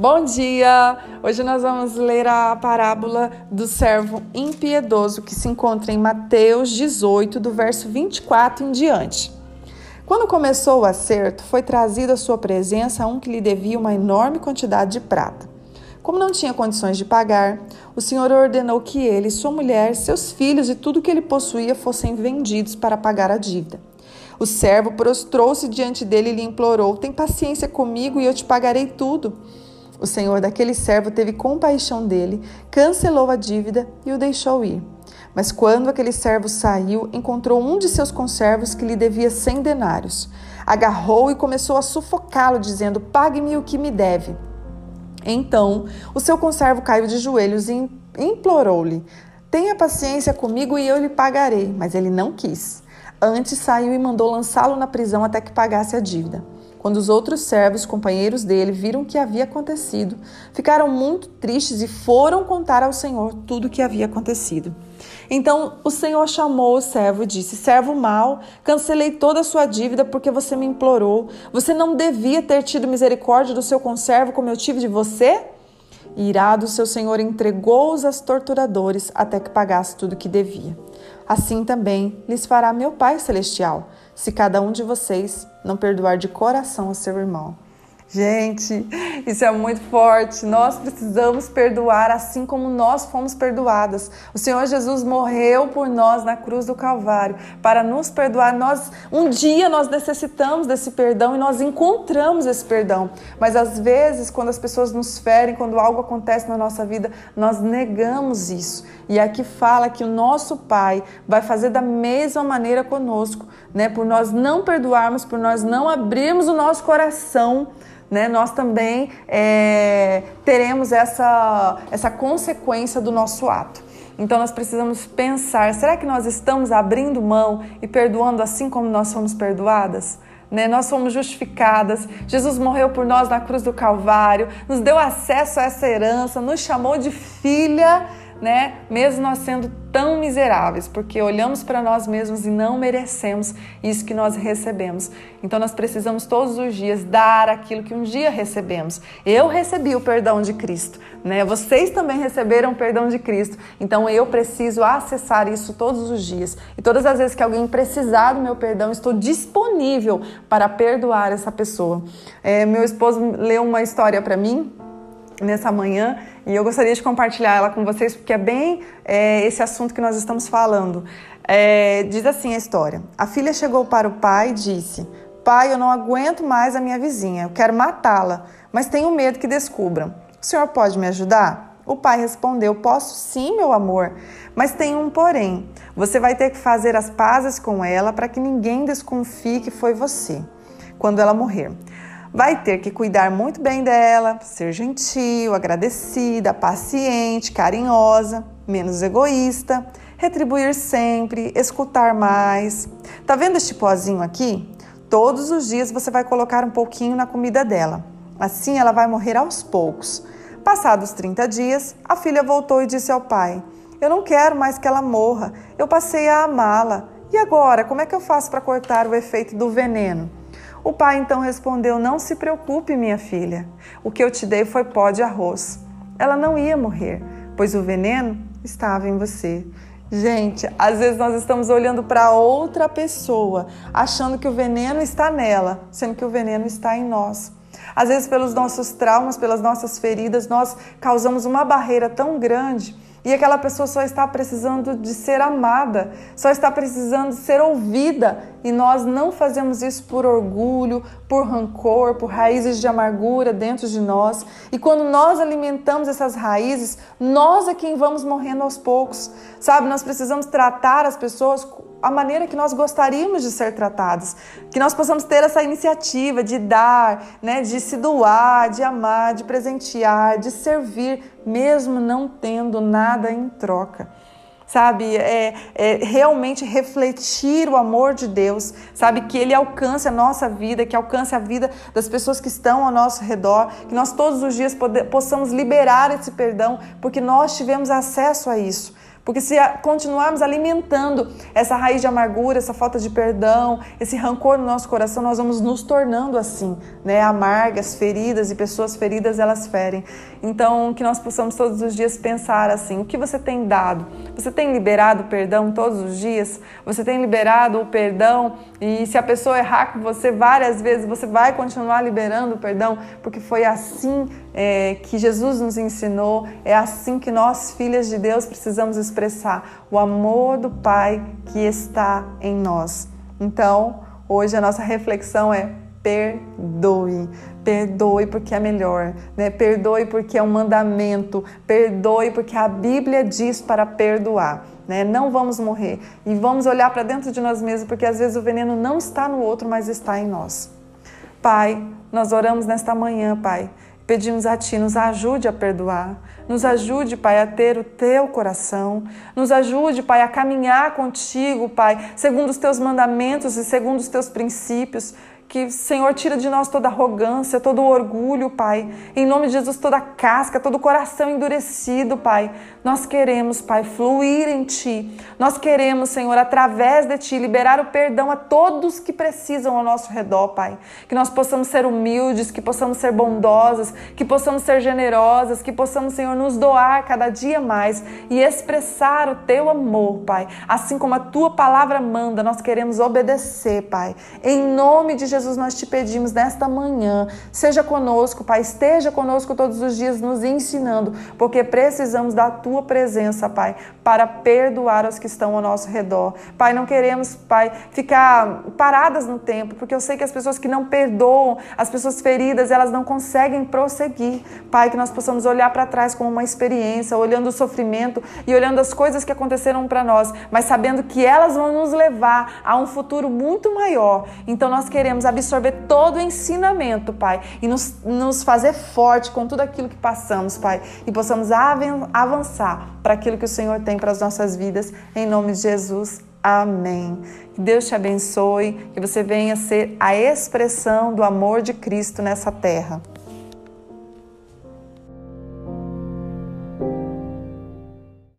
Bom dia! Hoje nós vamos ler a parábola do servo impiedoso que se encontra em Mateus 18, do verso 24 em diante. Quando começou o acerto, foi trazido à sua presença um que lhe devia uma enorme quantidade de prata. Como não tinha condições de pagar, o Senhor ordenou que ele, sua mulher, seus filhos e tudo que ele possuía fossem vendidos para pagar a dívida. O servo prostrou-se diante dele e lhe implorou: Tem paciência comigo e eu te pagarei tudo. O senhor daquele servo teve compaixão dele, cancelou a dívida e o deixou ir. Mas quando aquele servo saiu, encontrou um de seus conservos que lhe devia cem denários. Agarrou e começou a sufocá-lo, dizendo: Pague-me o que me deve. Então o seu conservo caiu de joelhos e implorou-lhe: Tenha paciência comigo e eu lhe pagarei. Mas ele não quis. Antes saiu e mandou lançá-lo na prisão até que pagasse a dívida. Quando os outros servos, companheiros dele, viram o que havia acontecido, ficaram muito tristes e foram contar ao Senhor tudo o que havia acontecido. Então o Senhor chamou o servo e disse: Servo mau, cancelei toda a sua dívida porque você me implorou. Você não devia ter tido misericórdia do seu conservo como eu tive de você? Irado, seu senhor entregou-os aos torturadores até que pagasse tudo o que devia. Assim também lhes fará meu Pai Celestial, se cada um de vocês não perdoar de coração o seu irmão. Gente, isso é muito forte. Nós precisamos perdoar assim como nós fomos perdoadas. O Senhor Jesus morreu por nós na cruz do Calvário para nos perdoar. Nós um dia nós necessitamos desse perdão e nós encontramos esse perdão. Mas às vezes, quando as pessoas nos ferem, quando algo acontece na nossa vida, nós negamos isso. E aqui fala que o nosso Pai vai fazer da mesma maneira conosco, né? Por nós não perdoarmos, por nós não abrirmos o nosso coração né, nós também é, teremos essa, essa consequência do nosso ato. Então nós precisamos pensar: será que nós estamos abrindo mão e perdoando assim como nós fomos perdoadas? Né? Nós fomos justificadas, Jesus morreu por nós na cruz do Calvário, nos deu acesso a essa herança, nos chamou de filha né? Mesmo nós sendo tão miseráveis, porque olhamos para nós mesmos e não merecemos isso que nós recebemos. Então nós precisamos todos os dias dar aquilo que um dia recebemos. Eu recebi o perdão de Cristo, né? Vocês também receberam o perdão de Cristo. Então eu preciso acessar isso todos os dias. E todas as vezes que alguém precisar do meu perdão, estou disponível para perdoar essa pessoa. É, meu esposo leu uma história para mim nessa manhã e eu gostaria de compartilhar ela com vocês porque é bem é, esse assunto que nós estamos falando. É, diz assim a história: A filha chegou para o pai e disse: Pai, eu não aguento mais a minha vizinha, eu quero matá-la, mas tenho medo que descubram. O senhor pode me ajudar? O pai respondeu: Posso sim, meu amor, mas tem um porém. Você vai ter que fazer as pazes com ela para que ninguém desconfie que foi você quando ela morrer. Vai ter que cuidar muito bem dela, ser gentil, agradecida, paciente, carinhosa, menos egoísta, retribuir sempre, escutar mais. Tá vendo este pozinho aqui? Todos os dias você vai colocar um pouquinho na comida dela. Assim ela vai morrer aos poucos. Passados 30 dias, a filha voltou e disse ao pai: Eu não quero mais que ela morra. Eu passei a amá-la. E agora, como é que eu faço para cortar o efeito do veneno? O pai então respondeu: Não se preocupe, minha filha. O que eu te dei foi pó de arroz. Ela não ia morrer, pois o veneno estava em você. Gente, às vezes nós estamos olhando para outra pessoa, achando que o veneno está nela, sendo que o veneno está em nós. Às vezes, pelos nossos traumas, pelas nossas feridas, nós causamos uma barreira tão grande e aquela pessoa só está precisando de ser amada, só está precisando ser ouvida. E nós não fazemos isso por orgulho, por rancor, por raízes de amargura dentro de nós. E quando nós alimentamos essas raízes, nós é quem vamos morrendo aos poucos. Sabe, nós precisamos tratar as pessoas a maneira que nós gostaríamos de ser tratados, que nós possamos ter essa iniciativa de dar, né, de se doar, de amar, de presentear, de servir, mesmo não tendo nada em troca. Sabe, é, é realmente refletir o amor de Deus, sabe, que Ele alcance a nossa vida, que alcance a vida das pessoas que estão ao nosso redor, que nós todos os dias possamos liberar esse perdão, porque nós tivemos acesso a isso Porque se continuarmos alimentando essa raiz de amargura, essa falta de perdão, esse rancor no nosso coração, nós vamos nos tornando assim, né? Amargas, feridas e pessoas feridas, elas ferem. Então, que nós possamos todos os dias pensar assim: o que você tem dado? Você tem liberado perdão todos os dias? Você tem liberado o perdão? E se a pessoa errar com você várias vezes, você vai continuar liberando o perdão? Porque foi assim é, que Jesus nos ensinou, é assim que nós, filhas de Deus, precisamos expressar o amor do Pai que está em nós. Então, hoje a nossa reflexão é perdoe. Perdoe porque é melhor, né? Perdoe porque é um mandamento, perdoe porque a Bíblia diz para perdoar, né? Não vamos morrer e vamos olhar para dentro de nós mesmos, porque às vezes o veneno não está no outro, mas está em nós. Pai, nós oramos nesta manhã, Pai, Pedimos a Ti, nos ajude a perdoar, nos ajude, Pai, a ter o Teu coração, nos ajude, Pai, a caminhar contigo, Pai, segundo os Teus mandamentos e segundo os Teus princípios, que, Senhor, tira de nós toda arrogância, todo orgulho, Pai. Em nome de Jesus, toda casca, todo coração endurecido, Pai. Nós queremos, Pai, fluir em Ti. Nós queremos, Senhor, através de Ti, liberar o perdão a todos que precisam ao nosso redor, Pai. Que nós possamos ser humildes, que possamos ser bondosas, que possamos ser generosas, que possamos, Senhor, nos doar cada dia mais e expressar o Teu amor, Pai. Assim como a Tua palavra manda, nós queremos obedecer, Pai. Em nome de Jesus. Jesus, nós te pedimos nesta manhã, seja conosco, Pai, esteja conosco todos os dias nos ensinando, porque precisamos da tua presença, Pai, para perdoar os que estão ao nosso redor. Pai, não queremos, Pai, ficar paradas no tempo, porque eu sei que as pessoas que não perdoam, as pessoas feridas, elas não conseguem prosseguir. Pai, que nós possamos olhar para trás como uma experiência, olhando o sofrimento e olhando as coisas que aconteceram para nós, mas sabendo que elas vão nos levar a um futuro muito maior. Então nós queremos absorver todo o ensinamento, Pai, e nos, nos fazer forte com tudo aquilo que passamos, Pai, e possamos avançar para aquilo que o Senhor tem para as nossas vidas, em nome de Jesus. Amém. Que Deus te abençoe, que você venha ser a expressão do amor de Cristo nessa terra.